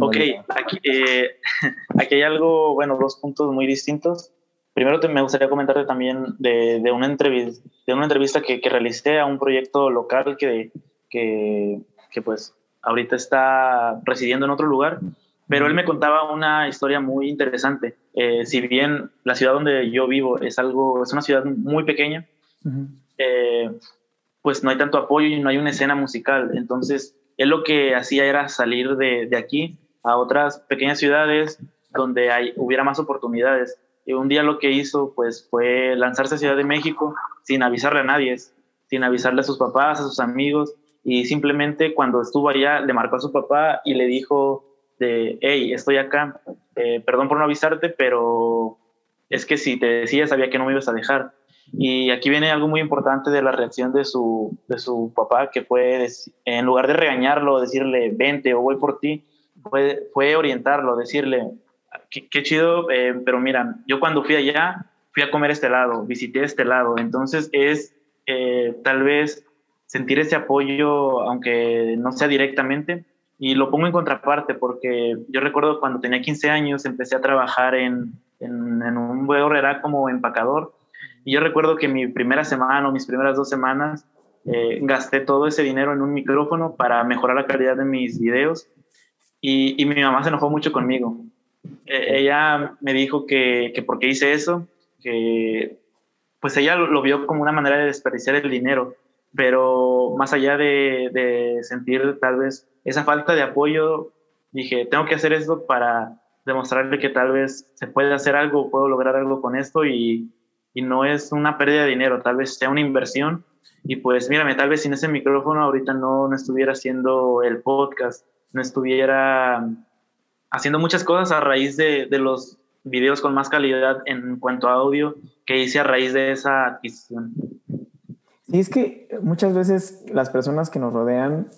ok, aquí, eh, aquí hay algo, bueno, dos puntos muy distintos. Primero te, me gustaría comentarte también de, de, una, entrevista, de una entrevista que, que realicé a un proyecto local que, que, que pues ahorita está residiendo en otro lugar, pero él me contaba una historia muy interesante. Eh, si bien la ciudad donde yo vivo es algo, es una ciudad muy pequeña, eh, pues no hay tanto apoyo y no hay una escena musical. Entonces, él lo que hacía era salir de, de aquí a otras pequeñas ciudades donde hay, hubiera más oportunidades. Y un día lo que hizo, pues, fue lanzarse a Ciudad de México sin avisarle a nadie, sin avisarle a sus papás, a sus amigos, y simplemente cuando estuvo allá le marcó a su papá y le dijo de, hey, estoy acá, eh, perdón por no avisarte, pero es que si te decía sabía que no me ibas a dejar. Y aquí viene algo muy importante de la reacción de su, de su papá, que fue, en lugar de regañarlo, decirle, vente o voy por ti, fue, fue orientarlo, decirle, qué, chido, eh, pero mira, yo cuando fui allá, fui a comer este lado, visité este lado, entonces es eh, tal vez sentir ese apoyo, aunque no sea directamente. Y lo pongo en contraparte porque yo recuerdo cuando tenía 15 años empecé a trabajar en, en, en un huevo era como empacador. Y yo recuerdo que mi primera semana o mis primeras dos semanas eh, gasté todo ese dinero en un micrófono para mejorar la calidad de mis videos. Y, y mi mamá se enojó mucho conmigo. E, ella me dijo que, que porque hice eso, que pues ella lo vio como una manera de desperdiciar el dinero pero más allá de, sentir tal vez esa falta de apoyo, dije, tengo que hacer esto para demostrarle que tal vez se puede hacer algo, puedo lograr algo con esto y, y no es una pérdida de dinero, tal vez sea una inversión. Y pues mírame, tal vez sin ese micrófono ahorita no, no estuviera haciendo el podcast, no estuviera haciendo muchas cosas a raíz de, de los videos con más calidad en cuanto a audio que hice a raíz de esa adquisición. Y es que muchas veces las personas que nos rodean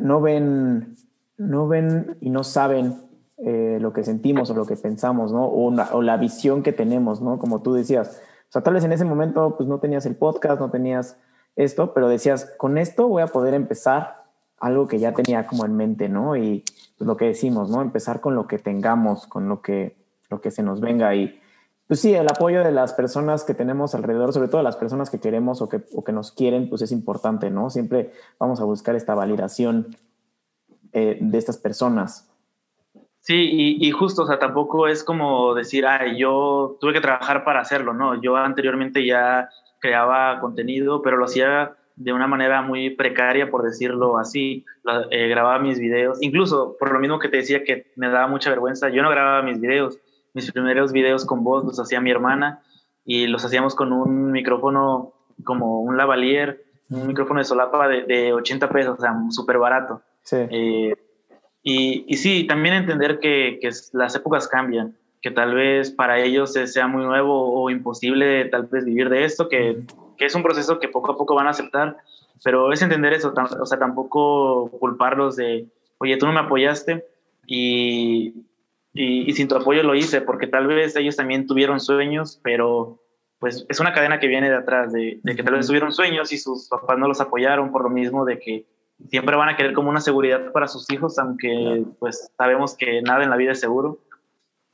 no ven, no ven y no saben eh, lo que sentimos o lo que pensamos, ¿no? O, o, la visión que tenemos, ¿no? Como tú decías. O tal vez en ese momento pues no tenías el podcast, no tenías esto, pero decías, con esto voy a poder empezar algo que ya tenía como en mente, ¿no? Y lo que decimos, ¿no? Empezar con lo que tengamos, con lo que, lo que se nos venga y pues sí, el apoyo de las personas que tenemos alrededor, sobre todo las personas que queremos o que, nos quieren, pues es importante, ¿no? Siempre vamos a buscar esta validación eh, de estas personas. Sí, y, y, justo, o sea, tampoco es como decir, ay, yo tuve que trabajar para hacerlo, ¿no? Yo anteriormente ya creaba contenido, pero lo hacía de una manera muy precaria, por decirlo así. Eh, grababa mis videos, incluso por lo mismo que te decía que me daba mucha vergüenza, yo no grababa mis videos mis primeros videos con voz los hacía mi hermana y los hacíamos con un micrófono como un lavalier, un micrófono de solapa de, de 80 pesos, o sea, súper barato. Sí. Eh, y, y, sí, también entender que, que, las épocas cambian, que tal vez para ellos sea muy nuevo o imposible tal vez vivir de esto, que, que es un proceso que poco a poco van a aceptar, pero es entender eso, o sea, tampoco culparlos de, oye, tú no me apoyaste y, y, sin tu apoyo lo hice, porque tal vez ellos también tuvieron sueños, pero pues es una cadena que viene de atrás, de, que tal vez tuvieron sueños y sus papás no los apoyaron por lo mismo de que siempre van a querer como una seguridad para sus hijos, aunque pues sabemos que nada en la vida es seguro.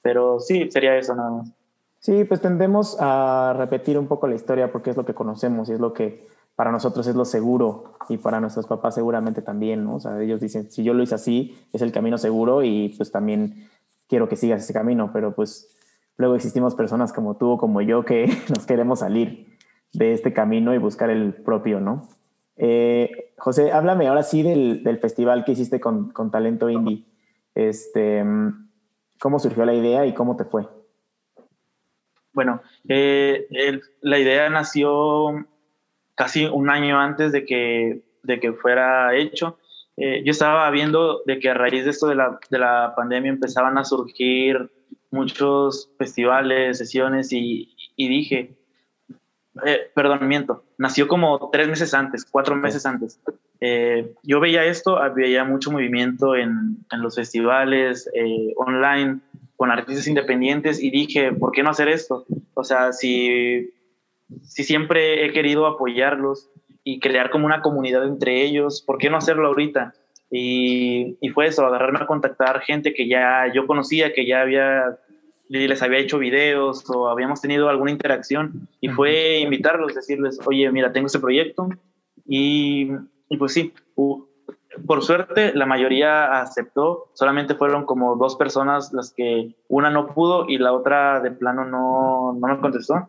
Pero sí, sería eso nada más. Sí, pues tendemos a repetir un poco la historia porque es lo que conocemos y es lo que para nosotros es lo seguro y para nuestros papás seguramente también, ¿no? O sea, ellos dicen, si yo lo hice así, es el camino seguro y pues también quiero que sigas ese camino, pero pues luego existimos personas como tú o como yo que nos queremos salir de este camino y buscar el propio, ¿no? Eh, José, háblame ahora sí del, del festival que hiciste con, con, Talento Indie. Este, ¿Cómo surgió la idea y cómo te fue? Bueno, eh, el, la idea nació casi un año antes de que, de que fuera hecho. Eh, yo estaba viendo de que a raíz de esto de la, de la pandemia empezaban a surgir muchos festivales, sesiones y, y dije, eh, perdón, miento, nació como tres meses antes, cuatro meses antes. Eh, yo veía esto, había mucho movimiento en, en los festivales, eh, online, con artistas independientes y dije, ¿por qué no hacer esto? O sea, si, si siempre he querido apoyarlos, y crear como una comunidad entre ellos. ¿Por qué no hacerlo ahorita? Y, y, fue eso, agarrarme a contactar gente que ya yo conocía, que ya había, les había hecho videos o habíamos tenido alguna interacción y fue invitarlos, decirles, oye, mira, tengo este proyecto y, y pues sí, por suerte, la mayoría aceptó. Solamente fueron como dos personas las que una no pudo y la otra de plano no, no me contestó.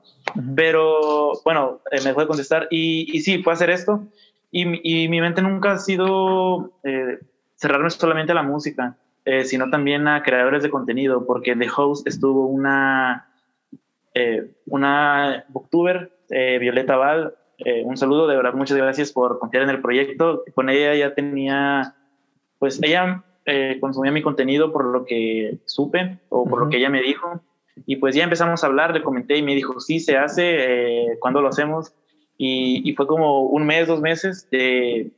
Pero bueno, eh, me fue contestar y, y, sí, fue hacer esto. Y, y, mi mente nunca ha sido eh, cerrarme solamente a la música, eh, sino también a creadores de contenido, porque The Host estuvo una, eh, una booktuber, Violeta Val, eh, un saludo, de verdad, muchas gracias por confiar en el proyecto. Con ella ya tenía, pues ella eh, consumía mi contenido por lo que supe o por uh -huh. lo que ella me dijo. Y pues ya empezamos a hablar, le comenté y me dijo, sí, se hace, eh, ¿cuándo lo hacemos? Y, y, fue como un mes, dos meses de,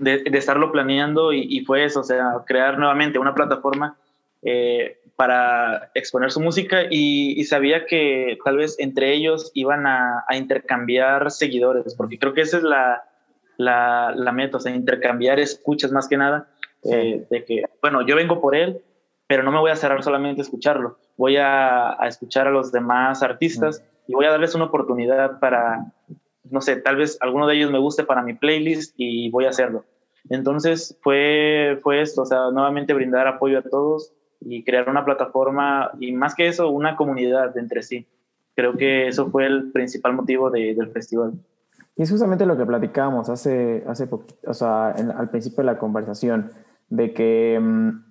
de, de estarlo planeando y, y, fue eso, o sea, crear nuevamente una plataforma eh, para exponer su música y, y, sabía que tal vez entre ellos iban a, a, intercambiar seguidores, porque creo que esa es la, la, la meta, o sea, intercambiar escuchas más que nada, sí. eh, de que, bueno, yo vengo por él, pero no me voy a cerrar solamente a escucharlo, voy a, a escuchar a los demás artistas y voy a darles una oportunidad para, no sé, tal vez alguno de ellos me guste para mi playlist y voy a hacerlo. Entonces fue, fue esto, o sea, nuevamente brindar apoyo a todos y crear una plataforma y más que eso, una comunidad entre sí. Creo que eso fue el principal motivo de, del festival. Y es justamente lo que platicábamos hace, hace o sea, al principio de la conversación, de que, um,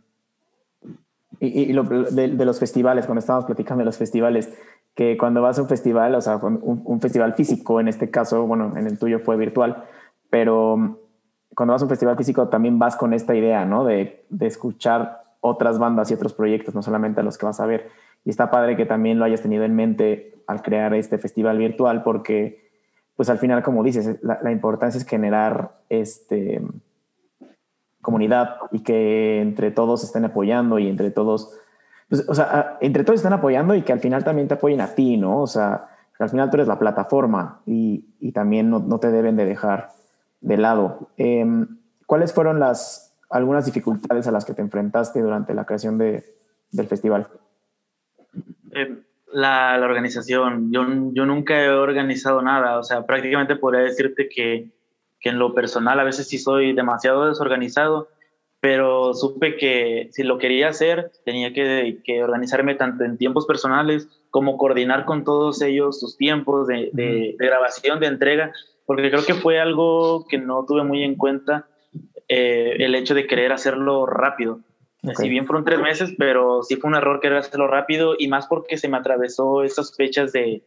y, y lo, de, los festivales, cuando estábamos platicando de los festivales, que cuando vas a un festival, o sea, un, un festival físico, en este caso, bueno, en el tuyo fue virtual, pero cuando vas a un festival físico también vas con esta idea, ¿no? De, de escuchar otras bandas y otros proyectos, no solamente a los que vas a ver. Y está padre que también lo hayas tenido en mente al crear este festival virtual, porque, pues al final, como dices, la, la importancia es generar este, comunidad y que entre todos estén apoyando y entre todos, pues, o sea, entre todos están apoyando y que al final también te apoyen a ti, ¿no? O sea, al final tú eres la plataforma y, y también no, no, te deben de dejar de lado. Eh, ¿Cuáles fueron las algunas dificultades a las que te enfrentaste durante la creación de, del festival. Eh, la, la, organización, yo, yo nunca he organizado nada, o sea, prácticamente podría decirte que, que en lo personal a veces sí soy demasiado desorganizado, pero supe que si lo quería hacer tenía que, que, organizarme tanto en tiempos personales como coordinar con todos ellos sus tiempos de, de, de, grabación, de entrega, porque creo que fue algo que no tuve muy en cuenta eh, el hecho de querer hacerlo rápido. Okay. Si bien fueron tres meses, pero sí fue un error querer hacerlo rápido y más porque se me atravesó esas fechas de,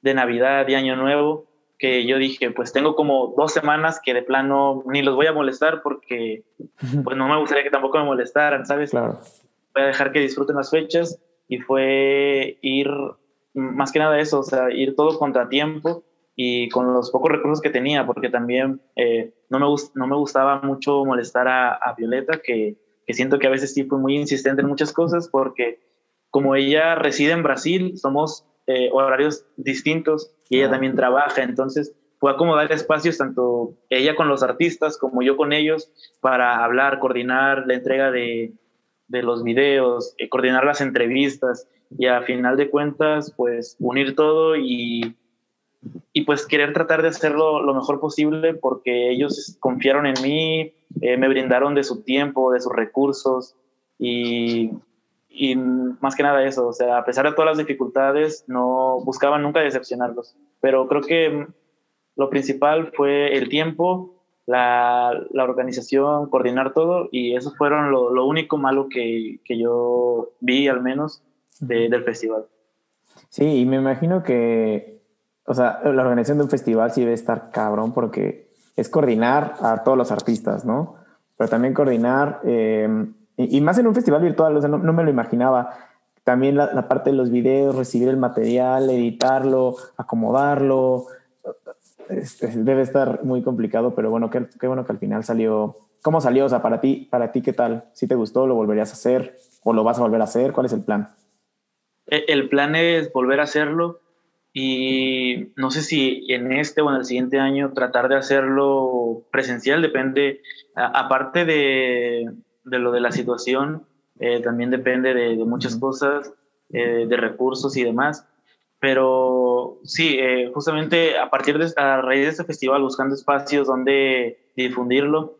de Navidad y Año Nuevo que yo dije, pues tengo como dos semanas que de plano ni los voy a molestar porque pues no me gustaría que tampoco me molestaran, ¿sabes? Claro. Voy a dejar que disfruten las fechas y fue ir, más que nada eso, o sea, ir todo contratiempo y con los pocos recursos que tenía, porque también eh, no, me no me gustaba mucho molestar a, a Violeta, que, que siento que a veces sí fue muy insistente en muchas cosas, porque como ella reside en Brasil, somos eh, horarios distintos y ella también trabaja, entonces fue acomodar espacios tanto ella con los artistas como yo con ellos para hablar, coordinar la entrega de, de los videos, eh, coordinar las entrevistas y a final de cuentas pues unir todo y, y pues querer tratar de hacerlo lo mejor posible porque ellos confiaron en mí, eh, me brindaron de su tiempo, de sus recursos y y más que nada eso, o sea, a pesar de todas las dificultades, no buscaban nunca decepcionarlos. Pero creo que lo principal fue el tiempo, la, la organización, coordinar todo, y eso fueron lo, lo único malo que, que, yo vi, al menos, de, del festival. Sí, y me imagino que, o sea, la organización de un festival sí debe estar cabrón porque es coordinar a todos los artistas, ¿no? Pero también coordinar... Eh, y, más en un festival virtual, o sea, no, me lo imaginaba. También la, parte de los videos, recibir el material, editarlo, acomodarlo. Este, debe estar muy complicado, pero bueno, qué, qué, bueno que al final salió. ¿Cómo salió? O sea, para ti, para ti, ¿qué tal? ¿Si te gustó? ¿Lo volverías a hacer? ¿O lo vas a volver a hacer? ¿Cuál es el plan? E, el plan es volver a hacerlo y no sé si en este o en el siguiente año tratar de hacerlo presencial, depende, aparte de, de lo de la situación, eh, también depende de, de muchas cosas, eh, de recursos y demás. Pero sí, eh, justamente a partir de a raíz de este festival, buscando espacios donde difundirlo,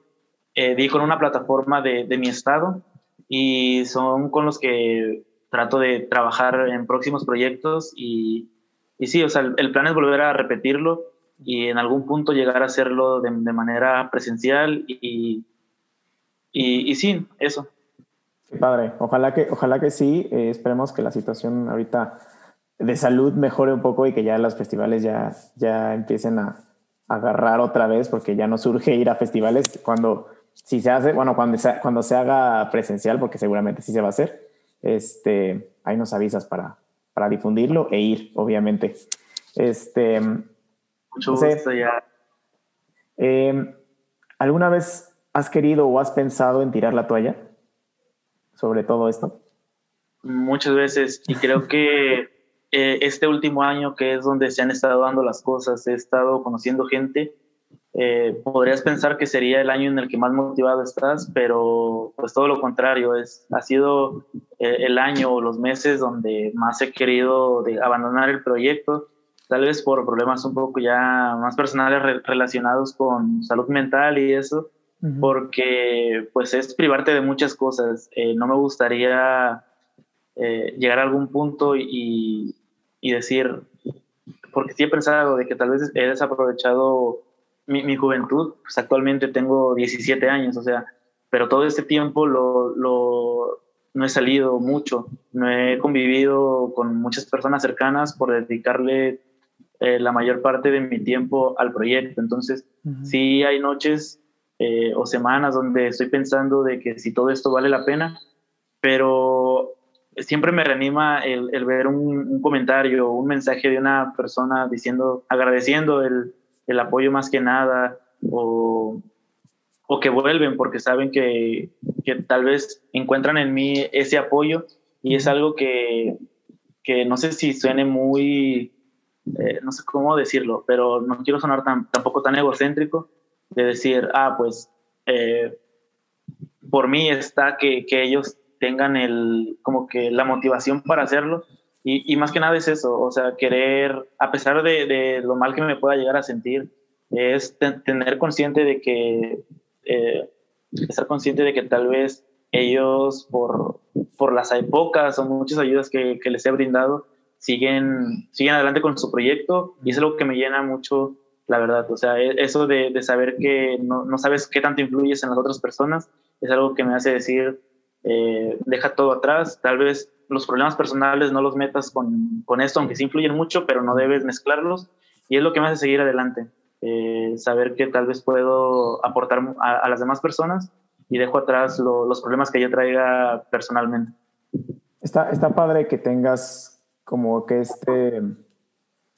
di con una plataforma de, de, mi estado y son con los que trato de trabajar en próximos proyectos y, y sí, o sea, el, el, plan es volver a repetirlo y en algún punto llegar a hacerlo de, de manera presencial y, y, y sí, eso. Padre, ojalá que, ojalá que sí. Eh, esperemos que la situación ahorita de salud mejore un poco y que ya los festivales ya, ya empiecen a, a agarrar otra vez, porque ya no surge ir a festivales cuando, si se hace, bueno, cuando se, cuando se haga presencial, porque seguramente sí se va a hacer, este, ahí nos avisas para, para difundirlo e ir, obviamente. Este, Mucho gusto, ya. Eh, ¿Alguna vez ¿Has querido o has pensado en tirar la toalla sobre todo esto? Muchas veces, y creo que eh, este último año, que es donde se han estado dando las cosas, he estado conociendo gente, eh, podrías pensar que sería el año en el que más motivado estás, pero pues todo lo contrario, es, ha sido eh, el año o los meses donde más he querido de abandonar el proyecto, tal vez por problemas un poco ya más personales re relacionados con salud mental y eso, porque pues es privarte de muchas cosas. Eh, no me gustaría eh, llegar a algún punto y, y, decir, porque sí he pensado de que tal vez he desaprovechado mi, mi, juventud, pues actualmente tengo 17 años, o sea, pero todo este tiempo lo, lo, no he salido mucho, no he convivido con muchas personas cercanas por dedicarle eh, la mayor parte de mi tiempo al proyecto. Entonces, uh -huh. sí hay noches eh, o semanas donde estoy pensando de que si todo esto vale la pena, pero siempre me reanima el, el ver un, un, comentario, un mensaje de una persona diciendo, agradeciendo el, el apoyo más que nada, o, o, que vuelven porque saben que, que tal vez encuentran en mí ese apoyo y es algo que, que no sé si suene muy, eh, no sé cómo decirlo, pero no quiero sonar tan, tampoco tan egocéntrico, de decir, ah, pues eh, por mí está que, que, ellos tengan el, como que la motivación para hacerlo. Y, más que nada es eso, o sea, querer, a pesar de, lo mal que me pueda llegar a sentir, es tener consciente de que, eh, estar consciente de que tal vez ellos, por, por las pocas o muchas ayudas que, les he brindado, siguen, siguen adelante con su proyecto y es algo que me llena mucho, la verdad. O sea, e, eso de, de saber que no, no, sabes qué tanto influyes en las otras personas es algo que me hace decir, eh, deja todo atrás, tal vez los problemas personales no los metas con, con esto, aunque sí influyen mucho, pero no debes mezclarlos y es lo que me hace seguir adelante. Eh, saber que tal vez puedo aportar a, las demás personas y dejo atrás lo, los problemas que yo traiga personalmente. Está, está padre que tengas como que este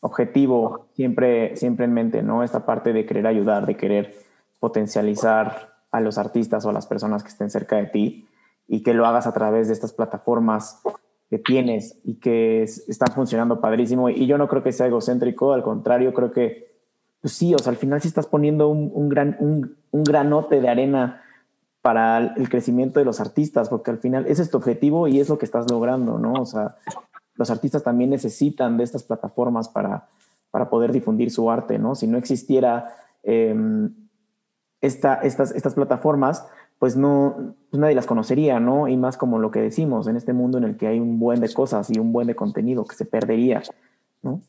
objetivo siempre, siempre en mente, ¿no? Esta parte de querer ayudar, de querer potencializar a los artistas o a las personas que estén cerca de ti y que lo hagas a través de estas plataformas que tienes y que están funcionando padrísimo. Y yo no creo que sea egocéntrico, al contrario, creo que pues sí, o sea, al final sí estás poniendo un, un gran, un, un, granote de arena para el crecimiento de los artistas, porque al final ese es tu objetivo y es lo que estás logrando, ¿no? O sea, los artistas también necesitan de estas plataformas para, para poder difundir su arte, ¿no? Si no existiera eh, esta, estas, estas plataformas, pues no, pues nadie las conocería, ¿no? Y más como lo que decimos, en este mundo en el que hay un buen de cosas y un buen de contenido que se perdería, ¿no?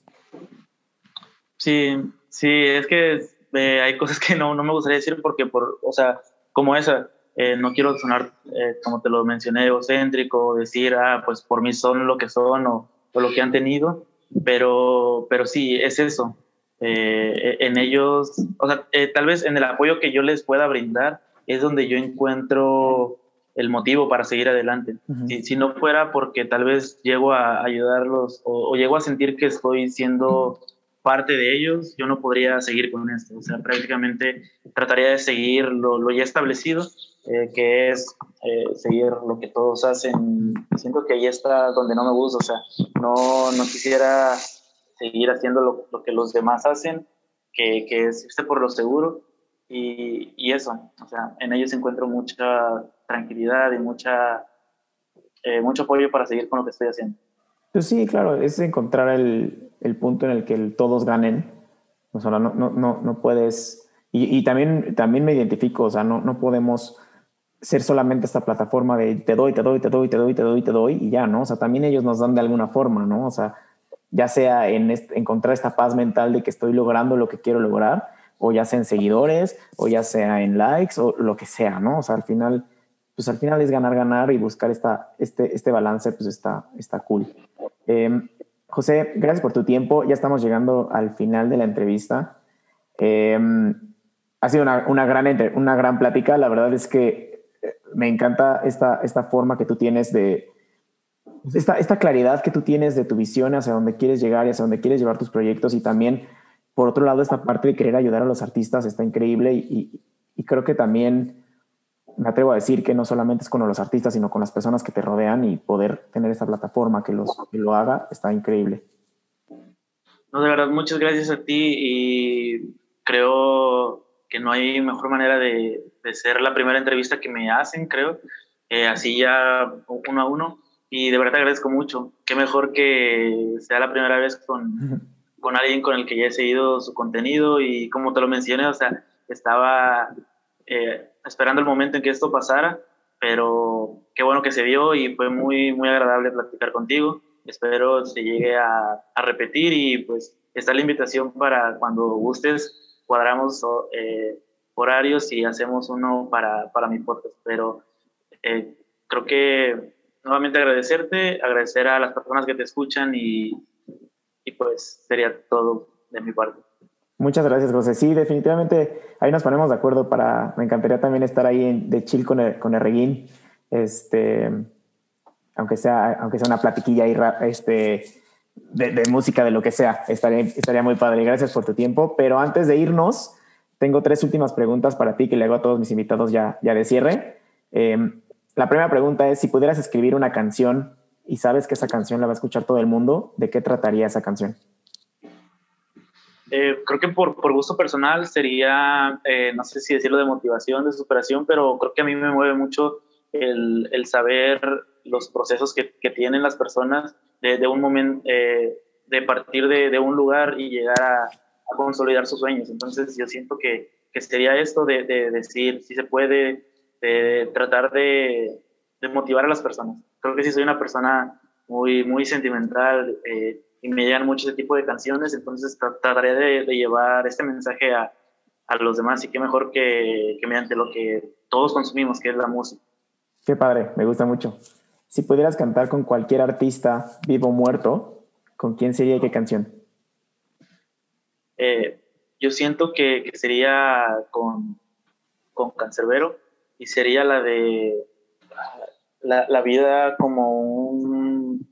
Sí, sí, es que eh, hay cosas que no, no me gustaría decir porque, por, o sea, como esa, eh, no quiero sonar, eh, como te lo mencioné, egocéntrico, decir, ah, pues por mí son lo que son o, o lo que han tenido, pero, pero sí, es eso. Eh, en ellos, o sea, tal vez en el apoyo que yo les pueda brindar es donde yo encuentro el motivo para seguir adelante. Uh -huh. si, si, no fuera porque tal vez llego a ayudarlos o, o, llego a sentir que estoy siendo parte de ellos, yo no podría seguir con esto. O sea, prácticamente trataría de seguir lo, lo ya establecido eh, que es eh, seguir lo que todos hacen. Siento que ahí está donde no me gusta, o sea, no, no quisiera seguir haciendo lo, lo que los demás hacen, que, que es irse por lo seguro. Y, y, eso, o sea, en ellos encuentro mucha tranquilidad y mucha, eh, mucho apoyo para seguir con lo que estoy haciendo. Pues sí, claro, es encontrar el, el punto en el que el, todos ganen. O sea, no, no, no, no puedes... Y, y, también, también me identifico, o sea, no, no podemos ser solamente esta plataforma de te doy, te doy, te doy, te doy, te doy, te doy y ya, ¿no? O sea, también ellos nos dan de alguna forma, ¿no? O sea, ya sea en encontrar esta paz mental de que estoy logrando lo que quiero lograr, o ya sea en seguidores, o ya sea en likes, o lo que sea, ¿no? O sea, al final, pues al final es ganar, ganar y buscar esta, este, este balance, pues está, está cool. Eh, José, gracias por tu tiempo. Ya estamos llegando al final de la entrevista. Eh, ha sido una, una, gran, una gran plática. La verdad es que me encanta esta, esta forma que tú tienes de, esta, esta claridad que tú tienes de tu visión hacia dónde quieres llegar y hacia dónde quieres llevar tus proyectos y también, por otro lado, esta parte de querer ayudar a los artistas está increíble y, y, y creo que también me atrevo a decir que no solamente es con los artistas, sino con las personas que te rodean y poder tener esta plataforma que, los, que lo haga está increíble. No, de verdad, muchas gracias a ti y creo que no hay mejor manera de, de ser la primera entrevista que me hacen, creo, eh, así ya uno a uno. Y de verdad te agradezco mucho. Qué mejor que sea la primera vez con, con alguien con el que ya he seguido su contenido y como te lo mencioné, o sea, estaba eh, esperando el momento en que esto pasara, pero qué bueno que se dio y fue muy, muy agradable platicar contigo. Espero se llegue a, repetir y pues está la invitación para cuando gustes cuadramos eh, horarios y hacemos uno para, para mi podcast. Pero eh, creo que nuevamente agradecerte, agradecer a las personas que te escuchan y, y pues sería todo de mi parte. Muchas gracias, José. Sí, definitivamente ahí nos ponemos de acuerdo para. Me encantaría también estar ahí en, de chill con el, con. Este, aunque sea, aunque sea una platiquilla ahí, este, de, música, de lo que sea, estaría, estaría muy padre. Gracias por tu tiempo. Pero antes de irnos, tengo tres últimas preguntas para ti que le hago a todos mis invitados ya, ya de cierre. Eh, la primera pregunta es, si pudieras escribir una canción y sabes que esa canción la va a escuchar todo el mundo, ¿de qué trataría esa canción? Eh, creo que por, por, gusto personal sería, eh, no sé si decirlo de motivación, de superación, pero creo que a mí me mueve mucho el, el saber los procesos que, que, tienen las personas de, de un momento, eh, de partir de, de, un lugar y llegar a, consolidar sus sueños. Entonces yo siento que, que sería esto de, de, decir si se puede, de tratar de motivar a las personas. Creo que si soy una persona muy, muy sentimental, eh, y me llegan mucho ese tipo de canciones, entonces trataré de, de llevar este mensaje a, a, los demás y qué mejor que, que mediante lo que todos consumimos, que es la música. Qué padre, me gusta mucho. Si pudieras cantar con cualquier artista, vivo o muerto, ¿con quién sería y qué canción? Eh, yo siento que, que, sería con, con Cancerbero y sería la de la, la vida como un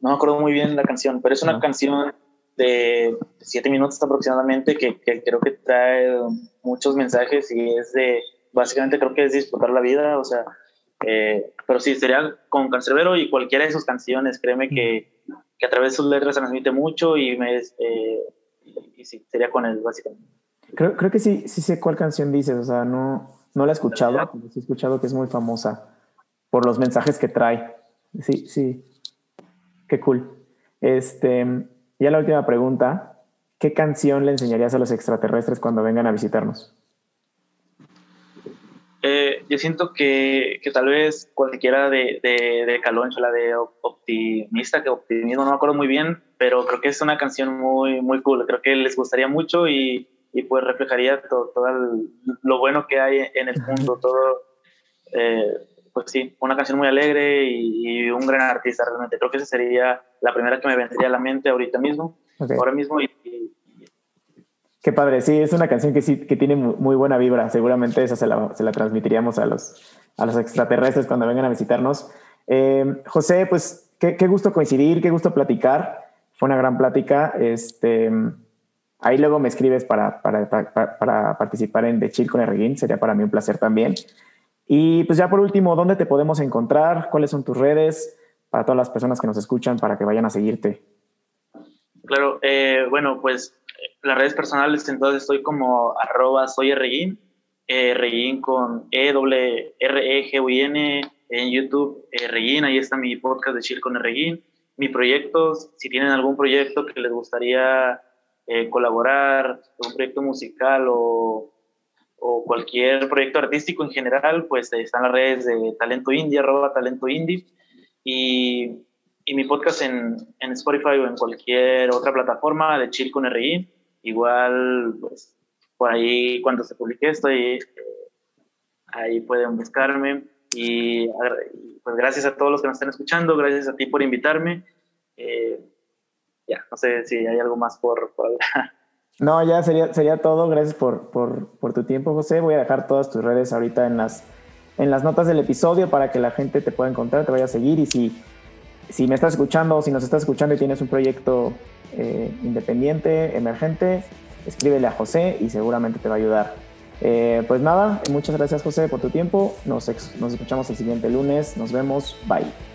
no me acuerdo muy bien la canción, pero es una canción de siete minutos aproximadamente que, que, creo que trae muchos mensajes y es de, básicamente creo que es disfrutar la vida, o sea, eh, pero sí, sería con Cancerbero y cualquiera de sus canciones, créeme que, que a través de sus letras se transmite mucho y, me, eh, y, y sí, sería con él básicamente. Creo, creo que sí, sí sé cuál canción dices, o sea, no, no la he escuchado, pero sí he escuchado que es muy famosa por los mensajes que trae. Sí, sí, Qué cool. Este, ya la última pregunta. ¿Qué canción le enseñarías a los extraterrestres cuando vengan a visitarnos? Eh, yo siento que, que, tal vez cualquiera de, de, de Caloncho, la de Optimista, que Optimismo, no me acuerdo muy bien, pero creo que es una canción muy, muy cool. Creo que les gustaría mucho y, y pues reflejaría todo, todo lo bueno que hay en el mundo, todo. Eh, pues sí, una canción muy alegre y, y, un gran artista realmente. Creo que esa sería la primera que me vendría a la mente ahorita mismo, okay. ahora mismo. Y, y, Qué padre, sí, es una canción que sí que tiene muy buena vibra. Seguramente esa se la, se la transmitiríamos a los, a los extraterrestres cuando vengan a visitarnos. Eh, José, pues qué, qué, gusto coincidir, qué gusto platicar. Fue una gran plática. Este, ahí luego me escribes para, para, para, para participar en The Chill con Erguín. Sería para mí un placer también. Y pues ya por último, ¿dónde te podemos encontrar? ¿Cuáles son tus redes para todas las personas que nos escuchan para que vayan a seguirte? Claro, eh, bueno, pues las redes personales, entonces estoy como arroba soy Reguín, eh, con E, W, R, E, G, U, N, en YouTube, eh, Reguín, ahí está mi podcast de Chill con Reguín. Mi proyecto, si tienen algún proyecto que les gustaría eh, colaborar, un proyecto musical o o cualquier proyecto artístico en general, pues están las redes de Talento Indie, arroba Talento Indie, y, y mi podcast en, en, Spotify o en cualquier otra plataforma de Chill con RI. Igual, pues, por ahí cuando se publique esto, ahí, ahí pueden buscarme. Y pues gracias a todos los que nos están escuchando, gracias a ti por invitarme. Eh, ya, no sé si hay algo más por, por hablar. No, ya sería, sería todo. Gracias por, por, tu tiempo, José. Voy a dejar todas tus redes ahorita en las, en las notas del episodio para que la gente te pueda encontrar, te vaya a seguir. Y si, si me estás escuchando o si nos estás escuchando y tienes un proyecto eh, independiente, emergente, escríbele a José y seguramente te va a ayudar. Eh, pues nada, muchas gracias José por tu tiempo. Nos, nos escuchamos el siguiente lunes. Nos vemos. Bye.